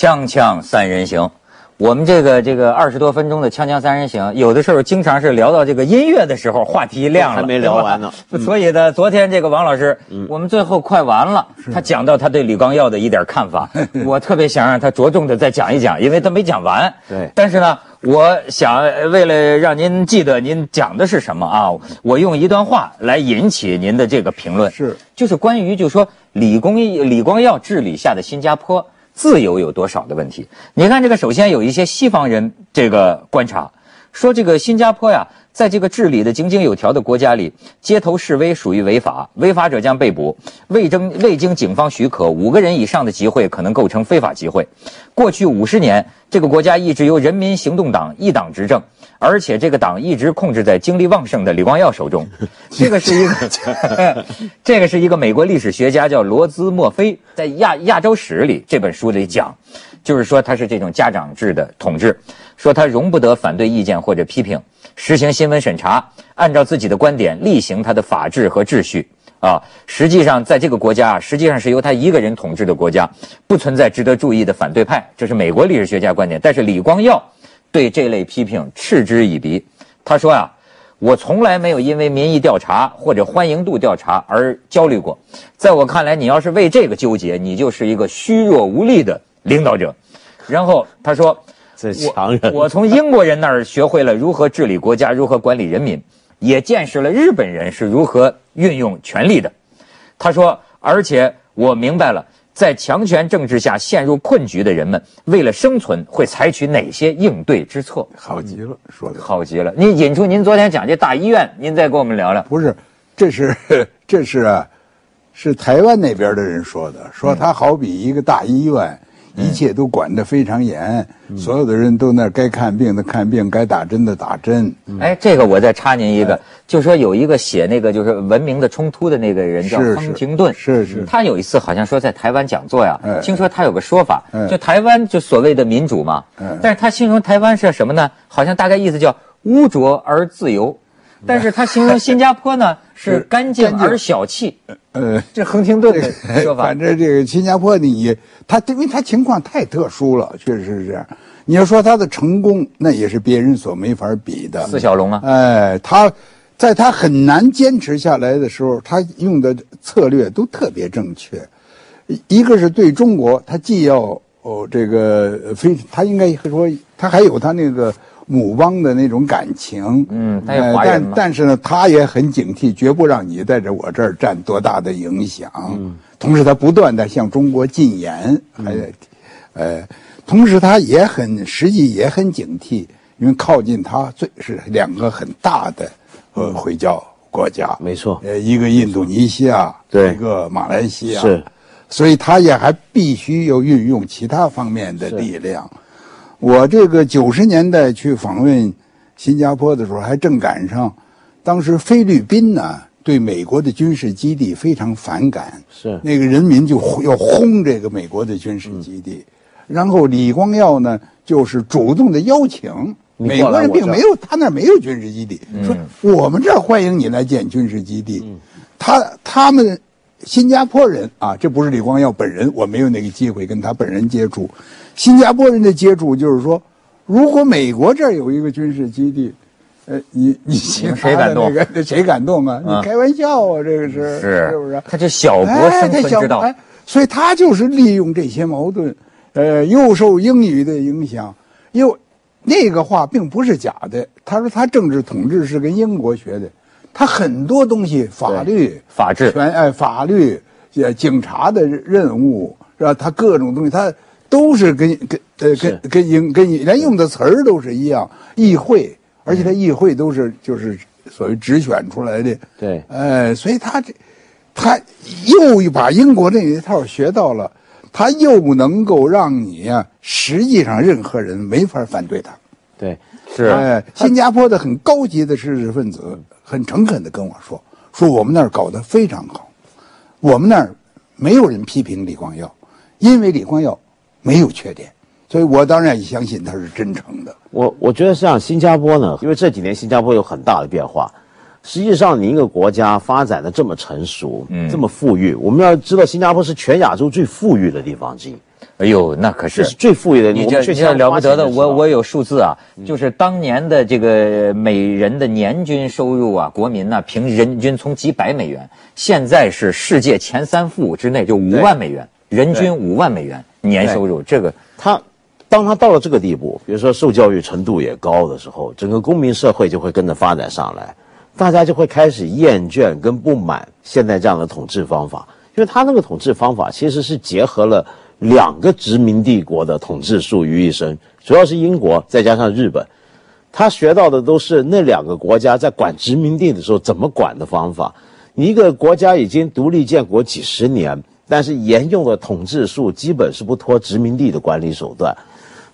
锵锵三人行，我们这个这个二十多分钟的锵锵三人行，有的时候经常是聊到这个音乐的时候，话题亮了，还没聊完呢。所以呢，昨天这个王老师，我们最后快完了，他讲到他对李光耀的一点看法，我特别想让他着重的再讲一讲，因为他没讲完。对。但是呢，我想呃为了让您记得您讲的是什么啊，我用一段话来引起您的这个评论，是。就是关于就说李光李光耀治理下的新加坡自由有多少的问题。你看这个，首先有一些西方人这个观察，说这个新加坡呀，在这个治理的井井有条的国家里，街头示威属于违法，违法者将被捕，未经未经警方许可，五个人以上的集会可能构成非法集会。过去五十年，这个国家一直由人民行动党一党执政，而且这个党一直控制在精力旺盛的李光耀手中。这个是一个 这个是一个美国历史学家叫罗兹墨菲在亚亚洲史里这本书里讲，就是说他是这种家长制的统治，说他容不得反对意见或者批评，实行新闻审查，按照自己的观点例行他的法治和秩序。啊，实际上在这个国家啊，实际上是由他一个人统治的国家，不存在值得注意的反对派，这是美国历史学家观点。但是李光耀对这类批评嗤之以鼻，他说啊，我从来没有因为民意调查或者欢迎度调查而焦虑过。在我看来，你要是为这个纠结，你就是一个虚弱无力的领导者。然后他说，这强人，我从英国人那儿学会了如何治理国家，如何管理人民，也见识了日本人是如何运用权力的。他说，而且我明白了，在强权政治下陷入困局的人们，为了生存会采取哪些应对之策。好极了，说的好极了！您引出您昨天讲这大医院，您再跟我们聊聊。不是，这是这是啊，是台湾那边的人说的，说他好比一个大医院，一切都管得非常严，所有的人都那儿该看病的看病，该打针的打针。哎，这个我再插您一个，就说有一个写那个就是文明的冲突的那个人叫是方廷顿，是是。他有一次好像说在台湾讲座呀，哎。听说他有个说法，哎。就台湾就所谓的民主嘛，哎。但是他形容台湾是什么呢？好像大概意思叫污浊而自由，但是他形容新加坡呢 是是干净干净而小气，呃，这亨廷顿的说法反。正这个新加坡你，他因为他情况太特殊了，确实是这样。你要说他的成功，那也是别人所没法比的。四小龙啊，哎，他在他很难坚持下来的时候，他用的策略都特别正确。一个是对中国，他既要哦这个非，他应该说他还有他那个母邦的那种感情，嗯但但是呢，他也很警惕，绝不让你在这我这儿占多大的影响。嗯。同时，他不断的向中国进言，还得，呃，同时他也很实际也很警惕，因为靠近他最是两个很大的呃回教国家，没错。呃，一个印度尼西亚，对。一个马来西亚，是，所以他也还必须要运用其他方面的力量。我这个九十年代去访问新加坡的时候，还正赶上当时菲律宾呢对美国的军事基地非常反感，是那个人民就要轰这个美国的军事基地，然后李光耀呢就是主动的邀请。美国人并没有，他那儿没有军事基地，说我们这儿欢迎你来建军事基地。他他们新加坡人啊，这不是李光耀本人，我没有那个机会跟他本人接触。新加坡人的接触就是说，如果美国这儿有一个军事基地，呃，你你谁敢动那个 谁敢动啊？啊你开玩笑啊，这个是是是不是？他这小国哎生存之道，哎，所以他就是利用这些矛盾，呃，又受英语的影响，又那个话并不是假的。他说他政治统治是跟英国学的，他很多东西法律、法治权哎法律、呃警察的任务是吧？他各种东西他都是跟跟呃跟跟英跟连用的词儿都是一样，议会，而且他议会都是就是所谓直选出来的。对哎，所以他这，他又把英国那一套学到了，他又能够让你呀、实际上任何人没法反对他。对，是哎，新加坡的很高级的知识分子很诚恳的跟我说，说我们那儿搞得非常好，我们那儿没有人批评李光耀，因为李光耀没有缺点，所以我当然也相信他是真诚的。我我觉得像新加坡呢，因为这几年新加坡有很大的变化。实际上，你一个国家发展的这么成熟，嗯这么富裕，我们要知道新加坡是全亚洲最富裕的地方之一。哎呦，那可是这是最富裕的。你这你这了不得的，我我有数字啊，就是当年的这个每人的年均收入啊，国民呢、平人均从几百美元，现在是世界前三富之内，就五万美元，人均五万美元年收入，这个他当他到了这个地步，比如说受教育程度也高的时候，整个公民社会就会跟着发展上来，大家就会开始厌倦跟不满现在这样的统治方法，因为他那个统治方法其实是结合了两个殖民帝国的统治术于一身，主要是英国再加上日本。他学到的都是那两个国家在管殖民地的时候怎么管的方法。一个国家已经独立建国几十年，但是沿用的统治术基本是不脱殖民地的管理手段。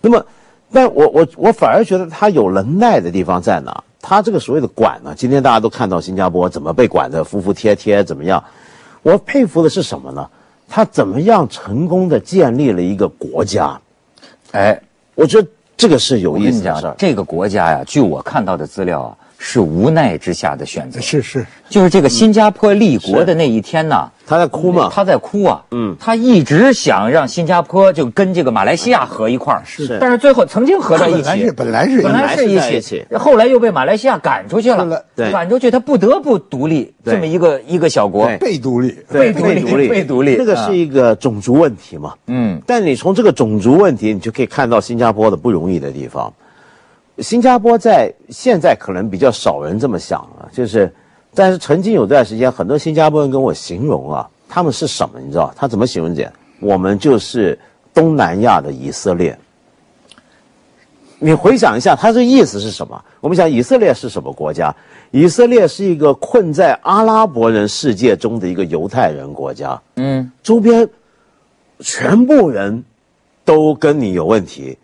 那么，但我我我反而觉得他有能耐的地方在哪？他这个所谓的管呢，今天大家都看到新加坡怎么被管得服服帖帖，怎么样？我佩服的是什么呢？他怎么样成功的建立了一个国家？哎，我觉得这个是有意思的。这个国家呀，据我看到的资料啊，是无奈之下的选择。是是，就是这个新加坡立国的那一天呐，他在哭嘛？他在哭啊，嗯他一直想让新加坡就跟这个马来西亚合一块儿，是但是最后曾经合在一起本来是，本来是一起后来又被马来西亚赶出去了，对赶出去他不得不独立，这么一个一个小国，被独立，被独立，被独立这个是一个种族问题嘛？嗯，但你从这个种族问题，你就可以看到新加坡的不容易的地方。新加坡在现在可能比较少人这么想了，就是，但是曾经有段时间，很多新加坡人跟我形容啊，他们是什么？你知道他怎么形容这？我们就是东南亚的以色列。你回想一下，他这意思是什么？我们想以色列是什么国家？以色列是一个困在阿拉伯人世界中的一个犹太人国家。嗯，周边全部人都跟你有问题，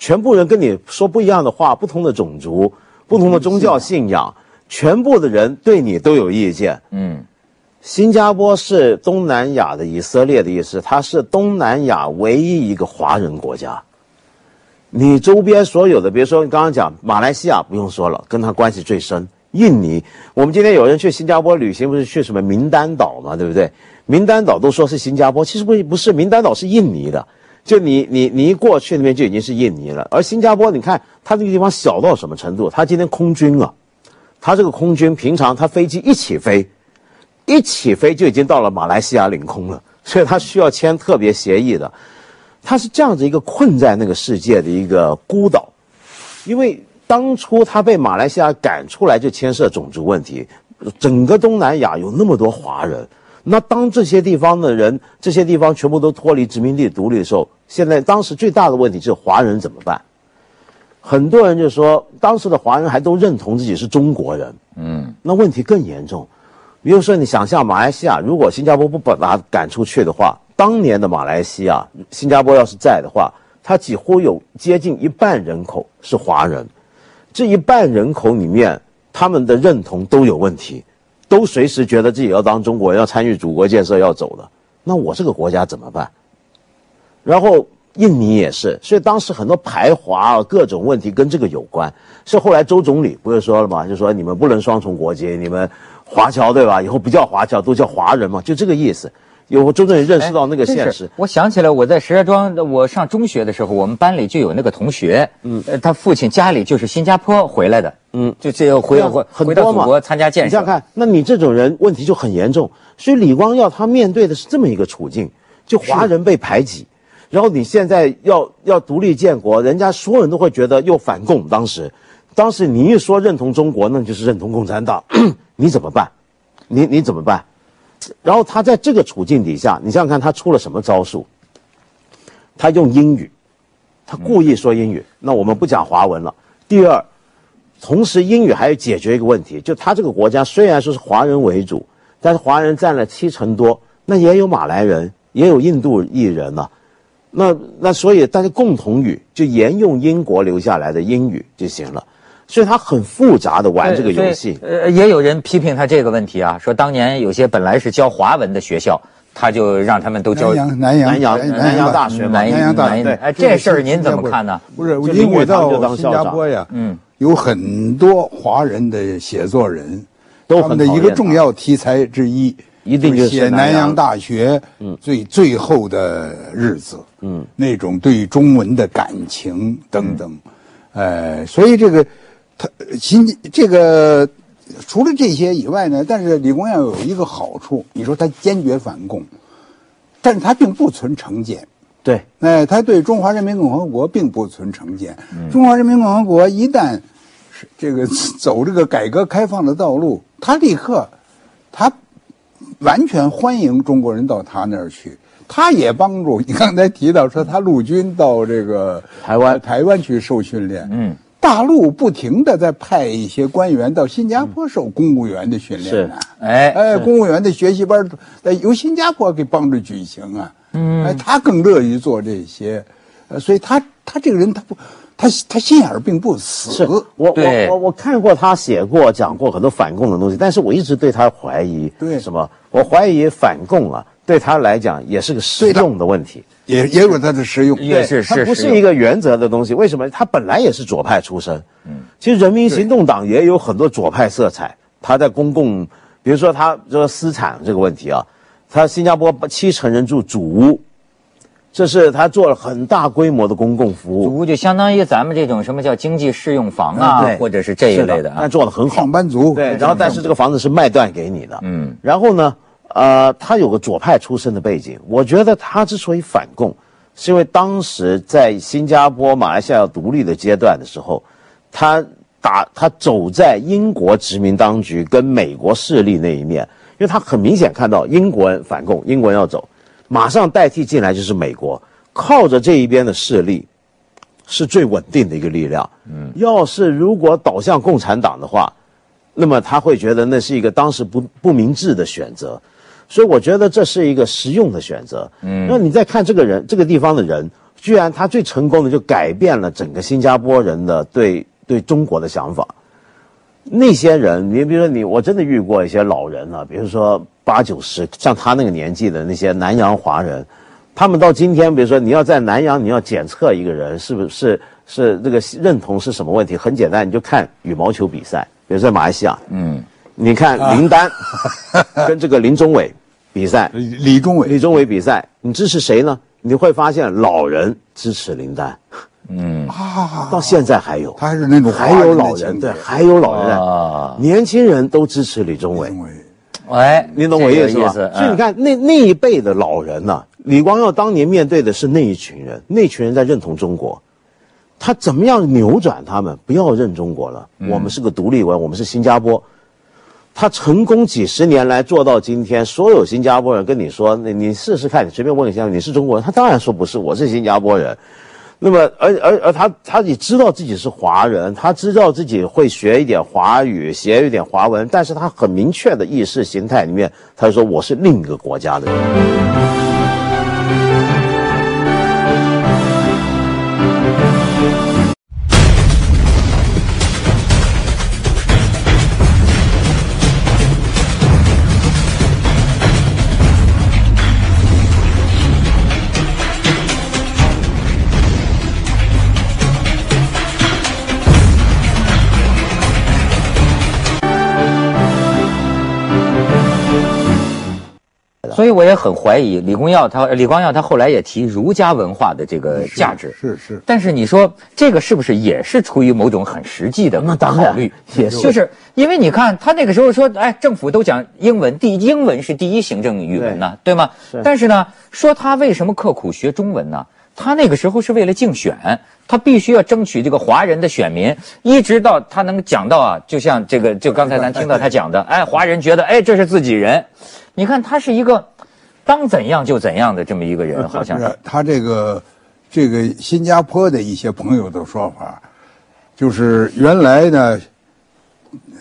全部人跟你说不一样的话，不同的种族、不同的宗教信仰，全部的人对你都有意见。嗯，新加坡是东南亚的以色列的意思，它是东南亚唯一一个华人国家。你周边所有的，比如说你刚刚讲马来西亚，不用说了，跟他关系最深。印尼，我们今天有人去新加坡旅行，不是去什么名丹岛嘛，对不对？名丹岛都说是新加坡，其实不不是，名丹岛是印尼的。就你你你一过去那边就已经是印尼了，而新加坡，你看它这个地方小到什么程度？它今天空军啊，它这个空军平常它飞机一起飞，一起飞就已经到了马来西亚领空了，所以它需要签特别协议的。它是这样子一个困在那个世界的一个孤岛，因为当初他被马来西亚赶出来，就牵涉种族问题。整个东南亚有那么多华人，那当这些地方的人，这些地方全部都脱离殖民地独立的时候，现在当时最大的问题就是华人怎么办？很多人就说，当时的华人还都认同自己是中国人，嗯，那问题更严重。比如说，你想象马来西亚，如果新加坡不把他赶出去的话，当年的马来西亚，新加坡要是在的话，它几乎有接近一半人口是华人，这一半人口里面，他们的认同都有问题，都随时觉得自己要当中国人，要参与祖国建设，要走的。那我这个国家怎么办？然后印尼也是，所以当时很多排华啊，各种问题跟这个有关。是后来周总理不是说了吗？就说你们不能双重国籍，你们华侨对吧？以后不叫华侨，都叫华人嘛，就这个意思。有周总理认识到那个现实，我想起来，我在石家庄，我上中学的时候，我们班里就有那个同学，嗯，呃，他父亲家里就是新加坡回来的，嗯，就这个回回回到很多嘛祖国参加建设你想想。看，那你这种人问题就很严重。所以李光耀他面对的是这么一个处境，就华人被排挤，然后你现在要要独立建国，人家所有人都会觉得又反共。当时，当时你一说认同中国，那就是认同共产党，你怎么办？你你怎么办？然后他在这个处境底下，你想想看，他出了什么招数？他用英语，他故意说英语。那我们不讲华文了。第二，同时英语还要解决一个问题，就他这个国家虽然说是华人为主，但是华人占了七成多，那也有马来人，也有印度裔人呢、那那所以大家共同语就沿用英国留下来的英语就行了。所以他很复杂的玩这个游戏。呃，也有人批评他这个问题啊，说当年有些本来是教华文的学校，他就让他们都教南洋南洋南洋南洋大学嘛南南洋大学南哎，这事儿您怎么看呢？不是，就因为我林语到新当校长加坡呀，嗯，有很多华人的写作人，都很他们的一个重要题材之一一定就是写南洋大学最最后的日子，嗯，那种对中文的感情等等，呃，所以这个他新这个除了这些以外呢，但是李光耀有一个好处，你说他坚决反共，但是他并不存成见。对，哎，他对中华人民共和国并不存成见。中华人民共和国一旦是这个走这个改革开放的道路，他立刻他完全欢迎中国人到他那儿去。他也帮助你刚才提到说，他陆军到这个台湾台湾去受训练。嗯，大陆不停的在派一些官员到新加坡受公务员的训练呢。哎哎，公务员的学习班，呃，由新加坡给帮着举行啊。嗯，哎，他更乐于做这些，呃，所以他他这个人他不，他他心眼儿并不死。是我我我我看过他写过讲过很多反共的东西，但是我一直对他怀疑，对什么？我怀疑反共啊，对他来讲也是个实用的问题。也也有他的实用。也是它不是是是一个原则的东西。为什么？他本来也是左派出身。嗯，其实人民行动党也有很多左派色彩。他在公共，比如说他这个私产这个问题啊，他新加坡七成人住主屋，这是他做了很大规模的公共服务。主屋就相当于咱们这种什么叫经济适用房啊，对或者是这一类的啊但。做的很好上。班族对，然后但是这个房子是卖断给你的，嗯，然后呢，呃，他有个左派出身的背景，我觉得他之所以反共，是因为当时在新加坡、马来西亚要独立的阶段的时候，他打他走在英国殖民当局跟美国势力那一面，因为他很明显看到英国人反共，英国人要走，马上代替进来就是美国，靠着这一边的势力。是最稳定的一个力量。嗯，要是如果倒向共产党的话，那么他会觉得那是一个当时不不明智的选择，所以我觉得这是一个实用的选择。嗯，那你再看这个人，这个地方的人，居然他最成功的就改变了整个新加坡人的对对中国的想法。那些人，你比如说你，我真的遇过一些老人啊，比如说八九十，像他那个年纪的那些南洋华人，他们到今天，比如说你要在南洋，你要检测一个人是不是是是这个认同是什么问题，很简单，你就看羽毛球比赛，比如说在马来西亚，嗯，你看林丹跟这个林宗伟比赛，李李宗伟。李宗伟比赛，你支持谁呢？你会发现老人支持林丹，啊，到现在还有，他还是那种还有老人，对，还有老人，啊，年轻人都支持李宗伟李，宗伟哎，你懂我意思吧？这个思嗯所以你看那那一辈的老人呢、李光耀当年面对的是那一群人，那群人在认同中国，他怎么样扭转他们？不要认中国了，我们是个独立国，我们是新加坡。他成功几十年来做到今天，所有新加坡人跟你说，那你试试看，你随便问一下，你是中国人？他当然说不是，我是新加坡人。那么，而而而他他也知道自己是华人，他知道自己会学一点华语，写一点华文，但是他很明确的意识形态里面，他说我是另一个国家的人。也很怀疑李光耀他李光耀他后来也提儒家文化的这个价值。是是，但是你说这个是不是也是出于某种很实际的考虑？也是就是因为你看他那个时候说，哎，政府都讲英文，第英文是第一行政语文呢，对吗？但是呢，说他为什么刻苦学中文呢？他那个时候是为了竞选，他必须要争取这个华人的选民，一直到他能讲到啊，就像这个，就刚才咱听到他讲的，哎，华人觉得，哎，这是自己人。你看他是一个当怎样就怎样的这么一个人，好像 是。是他这个这个新加坡的一些朋友的说法，就是原来呢，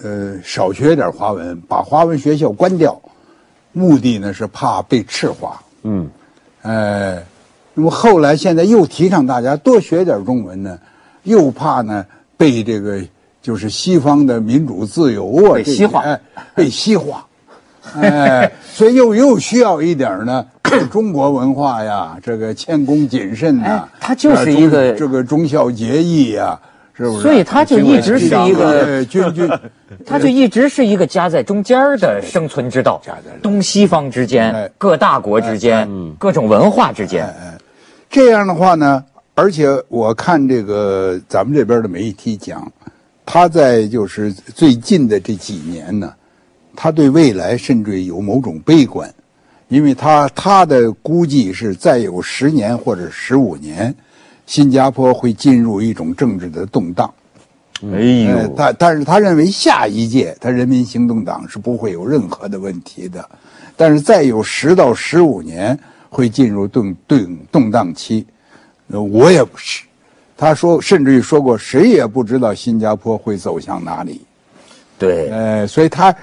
呃，少学点华文，把华文学校关掉，目的呢是怕被赤化。嗯，呃，那么后来现在又提倡大家多学点中文呢，又怕呢被这个就是西方的民主自由啊，被西化哎，被西化。哎，所以又又需要一点呢，中国文化呀，这个谦恭谨慎呐、哎它就是一个这个忠孝节义呀、是不是？所以他就一直是一个，呃军军，他 就一直是一个夹在中间的生存之道 夹在，东西方之间哎，各大国之间，各种文化之间。这样的话呢，而且我看这个咱们这边的媒体讲，他在就是最近的这几年呢，他对未来甚至有某种悲观，因为他他的估计是再有十年或者十五年，新加坡会进入一种政治的动荡。哎呃呦，但但是他认为下一届他人民行动党是不会有任何的问题的，但是再有十到十五年会进入动动动荡期，呃，我也不是。他说，甚至于说过，谁也不知道新加坡会走向哪里。对，呃，所以他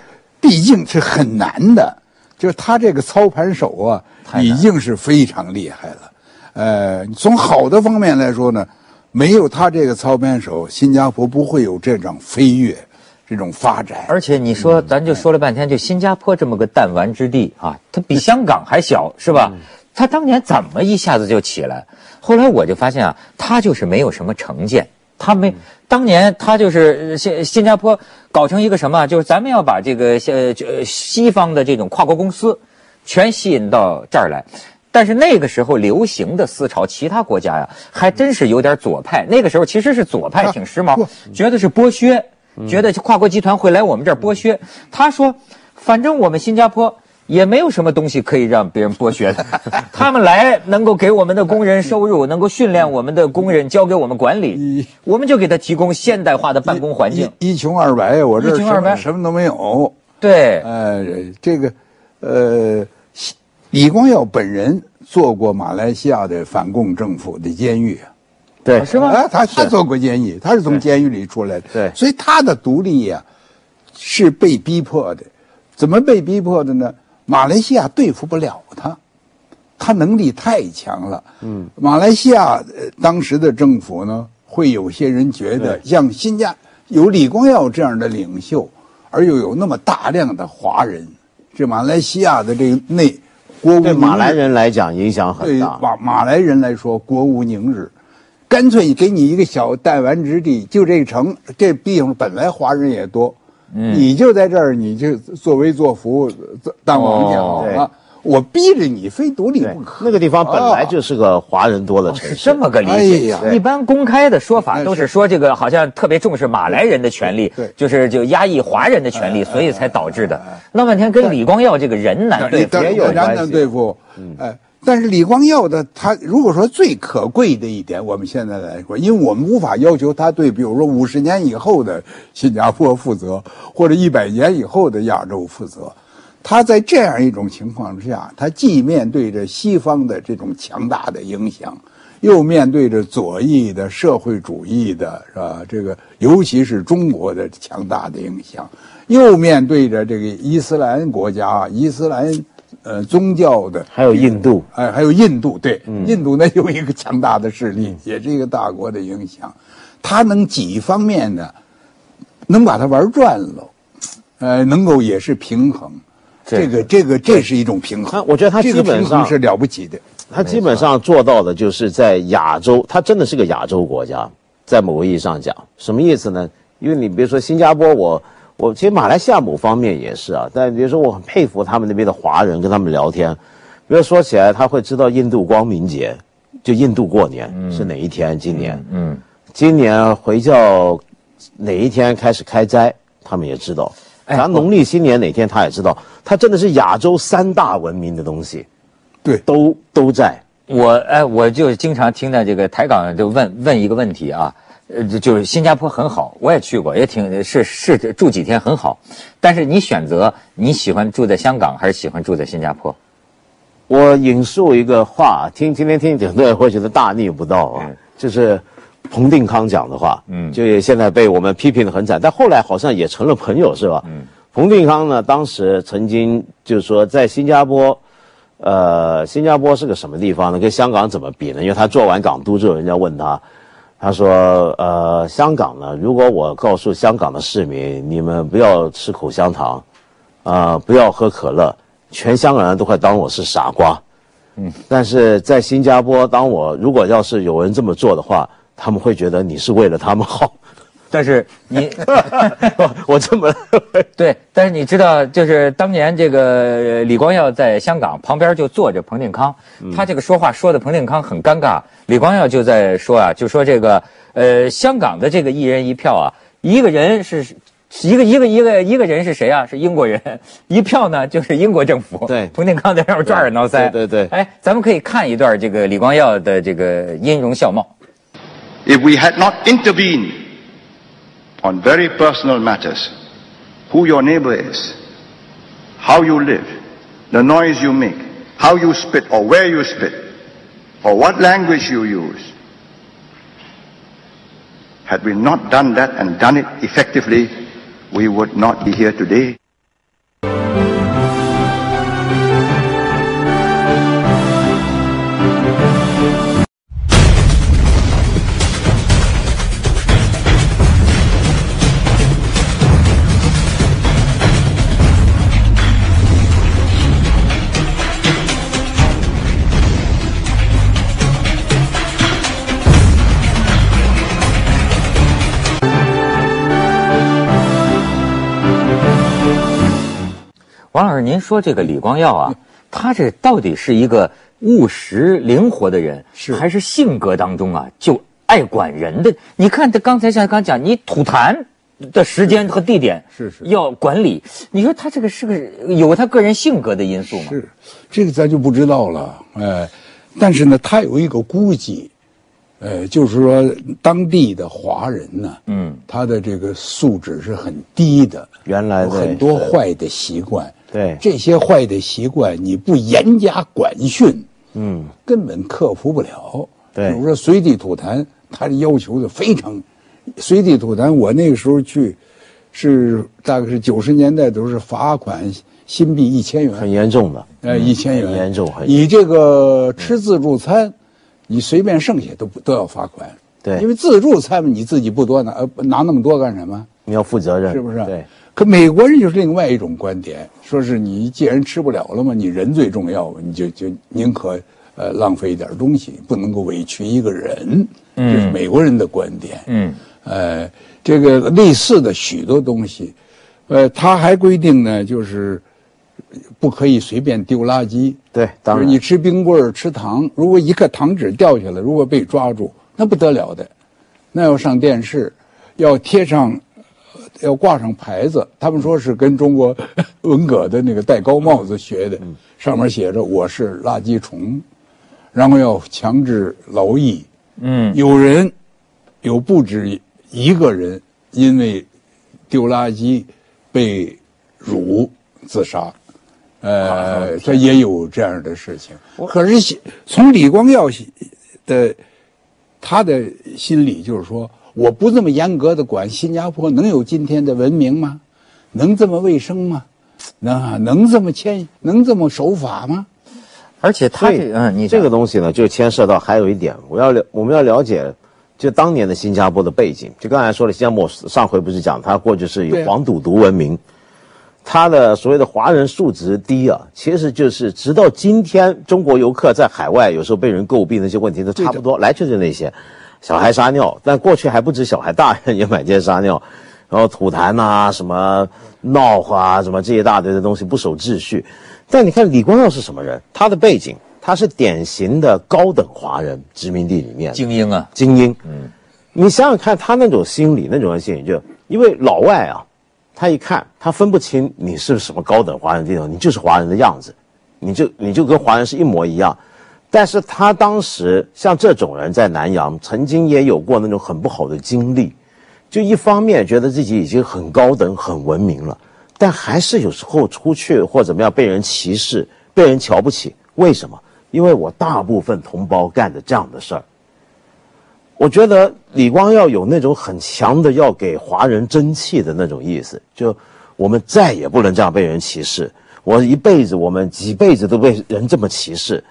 毕竟是很难的，就是他这个操盘手啊，已经是非常厉害了。呃，从好的方面来说呢，没有他这个操盘手，新加坡不会有这种飞跃，这种发展。而且你说，咱就说了半天，就新加坡这么个弹丸之地啊，它比香港还小，是吧？他当年怎么一下子就起来？后来我就发现啊，他就是没有什么成见，他没。当年他就是呃新新加坡搞成一个什么，就是咱们要把这个呃这西方的这种跨国公司全吸引到这儿来。但是那个时候流行的思潮，其他国家呀还真是有点左派。那个时候其实是左派，啊挺时髦，觉得是剥削，觉得跨国集团会来我们这儿剥削。他说，反正我们新加坡也没有什么东西可以让别人剥削的，他们来能够给我们的工人收入，能够训练我们的工人，交给我们管理，我们就给他提供现代化的办公环境。一一穷二白，我这儿什么一穷二白什么都没有。对，呃，这个呃，李光耀本人做过马来西亚的反共政府的监狱。对，是吗？啊，他他做过监狱，他是从监狱里出来的，对所以他的独立呀、是被逼迫的。怎么被逼迫的呢？马来西亚对付不了他，他能力太强了。嗯，马来西亚、呃、当时的政府呢，会有些人觉得，像新加有李光耀这样的领袖，而又有那么大量的华人，这马来西亚的这个内国无对马来人来讲影响很大对大。马马来人来说，国无宁日，干脆给你一个小弹丸之地，就这城，这地方本来华人也多，你就在这儿，你就作威作福，当王家哦。啊！我逼着你非独立不可。那个地方本来就是个华人多的城市，是这么个理哎解。呀一般公开的说法哎都是是说这个好像特别重视马来人的权利，对。就是就压抑华人的权利，所以才导致的。闹半天跟李光耀这个人难对付也有当然能关系对付，哎，但是李光耀的他如果说最可贵的一点，我们现在来说，因为我们无法要求他对，比如说五十年以后的新加坡负责，或者一百年以后的亚洲负责。他在这样一种情况之下，他既面对着西方的这种强大的影响，又面对着左翼的社会主义的是吧？这个尤其是中国的强大的影响，又面对着这个伊斯兰国家、伊斯兰呃宗教的，还有印度，哎，还有印度，对，印度那有一个强大的势力，也是一个大国的影响，它能几方面呢，能把它玩转了，呃，能够也是平衡。这。这个这个这是一种平他衡，我觉得他基本上是了不起的。他基本上做到的就是在亚洲，他真的是个亚洲国家，在某个意义上讲，什么意思呢？因为你比如说新加坡，我我其实马来西亚某方面也是啊，但比如说我很佩服他们那边的华人，跟他们聊天，比如说起来他会知道印度光明节，就印度过年、是哪一天，今年，嗯，今年回教哪一天开始开斋，他们也知道。哎咱农历新年哪天他也知道，他真的是亚洲三大文明的东西，对，都都在。我哎，我就经常听到这个台港就问问一个问题啊，呃，就就是新加坡很好，我也去过，也挺是是住几天很好，但是你选择你喜欢住在香港还是喜欢住在新加坡？我引述一个话，听今天听很多人会觉得大逆不道啊，嗯 就是彭定康讲的话，嗯就也现在被我们批评的很惨，但后来好像也成了朋友，是吧？嗯，彭定康呢，当时曾经就是说，在新加坡，呃，新加坡是个什么地方呢？跟香港怎么比呢？因为他做完港督之后，人家问他，他说，呃，香港呢，如果我告诉香港的市民，你们不要吃口香糖，啊、不要喝可乐，全香港人都快当我是傻瓜。嗯，但是在新加坡，当我如果要是有人这么做的话，他们会觉得你是为了他们好。但是你，我这么 对，但是你知道，就是当年这个李光耀在香港旁边就坐着彭定康，他这个说话说的彭定康很尴尬。李光耀就在说啊，就说这个呃，香港的这个一人一票啊，一个人是一个一个一个一个人是谁啊？是英国人，一票呢就是英国政府。对，彭定康在上面抓耳挠腮。对对。哎，咱们可以看一段这个李光耀的这个音容笑貌。If we had not intervened. On very personal matters. Who your neighbor is, how you live, the noise you make, how you spit or where you spit, or what language you use. Had we not done that and done it effectively, we would not be here today. 王老师，您说这个李光耀啊，他这到底是一个务实灵活的人，是。还是性格当中啊就爱管人的？你看他刚才像刚讲，你吐痰的时间和地点是是。要管理，你说他这个是个有他个人性格的因素吗？是，这个咱就不知道了，哎，但是呢，他有一个估计，呃，就是说当地的华人呢，嗯，他的这个素质是很低的，原来有很多坏的习惯。对这些坏的习惯，你不严加管训，嗯，根本克服不了。对比如说随地吐痰，他的要求就非常，随地吐痰。我那个时候去，是大概是九十年代都是罚款新币一千元，很严重的，呃，一千元，很严重很你这个吃自助餐，你随便剩下都不都要罚款。对因为自助餐嘛，你自己不多拿，呃，拿那么多干什么？你要负责任，是不是？对。可美国人就是另外一种观点，说是你既然吃不了了嘛，你人最重要嘛，你就就宁可呃浪费一点东西，不能够委屈一个人。这是美国人的观点。嗯，呃，这个类似的许多东西，呃，他还规定呢，就是不可以随便丢垃圾。对当然就是你吃冰棍儿、吃糖，如果一颗糖纸掉下来，如果被抓住，那不得了的，那要上电视，要贴上，呃要挂上牌子。他们说是跟中国文革的那个戴高帽子学的，上面写着“我是垃圾虫”，然后要强制劳役。嗯，有人有不止一个人因为丢垃圾被辱自杀，呃，这也有这样的事情。可是从李光耀的他的心理就是说，我不这么严格的管，新加坡能有今天的文明吗？能这么卫生吗？能啊能这么谦，能这么守法吗？而且他这嗯，你这个东西呢，就牵涉到还有一点，我要了我们要了解，就当年的新加坡的背景。就刚才说了，新加坡上回不是讲他过去是以黄赌毒闻名，他的所谓的华人素质低啊，其实就是直到今天，中国游客在海外有时候被人诟病的一些问题都差不多，来就是那些小孩撒尿，但过去还不止小孩，大人也满街撒尿，然后吐痰呐、什么闹啊，什么这一大堆的东西不守秩序。但你看李光耀是什么人？他的背景，他是典型的高等华人，殖民地里面精英啊，精英。嗯，你想想看，他那种心理，那种心理就，因为老外啊，他一看他分不清你是什么高等华人地方，你就是华人的样子，你就你就跟华人是一模一样。但是他当时像这种人在南洋，曾经也有过那种很不好的经历，就一方面觉得自己已经很高等、很文明了，但还是有时候出去或怎么样被人歧视、被人瞧不起。为什么？因为我大部分同胞干的这样的事儿。我觉得李光耀有那种很强的要给华人争气的那种意思，就我们再也不能这样被人歧视。我一辈子，我们几辈子都被人这么歧视，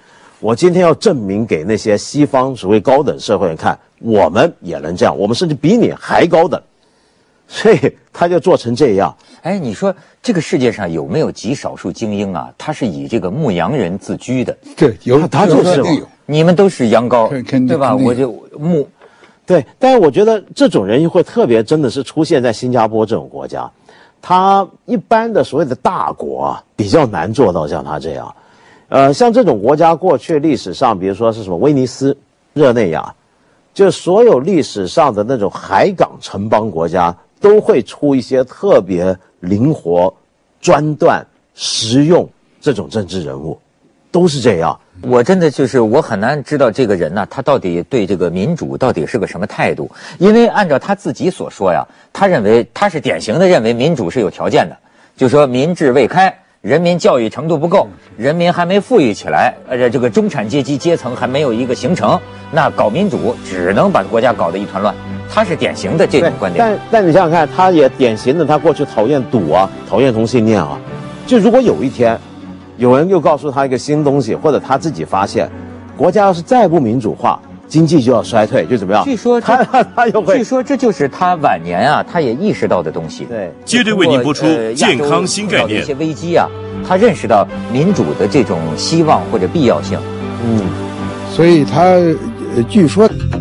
我今天要证明给那些西方所谓高等社会人看，我们也能这样，我们甚至比你还高等。所以他就做成这样。哎，你说这个世界上有没有极少数精英啊？他是以这个牧羊人自居的，对，有他就是肯定有。你们都是羊羔对吧？我就牧，对，但是我觉得这种人会特别真的是出现在新加坡这种国家，他一般的所谓的大国啊，比较难做到像他这样。呃，像这种国家过去历史上，比如说是什么威尼斯、热内亚，就所有历史上的那种海港城邦国家，都会出一些特别灵活、专断、实用这种政治人物，都是这样。我真的就是我很难知道这个人呢，他到底对这个民主到底是个什么态度？因为按照他自己所说呀，他认为他是典型的认为民主是有条件的，就说民智未开。人民教育程度不够，人民还没富裕起来，呃，这个中产阶级阶层还没有一个形成，那搞民主只能把国家搞得一团乱。他是典型的这种观点。但但你想想看，他也典型的，他过去讨厌赌啊，讨厌同性恋啊。就如果有一天，有人又告诉他一个新东西，或者他自己发现，国家要是再不民主化。经济就要衰退，就怎么样？据说他他又会，据说这就是他晚年啊，他也意识到的东西。对，接着为您播出健康新概念。一些危机啊，他认识到民主的这种希望或者必要性。嗯，所以他据说。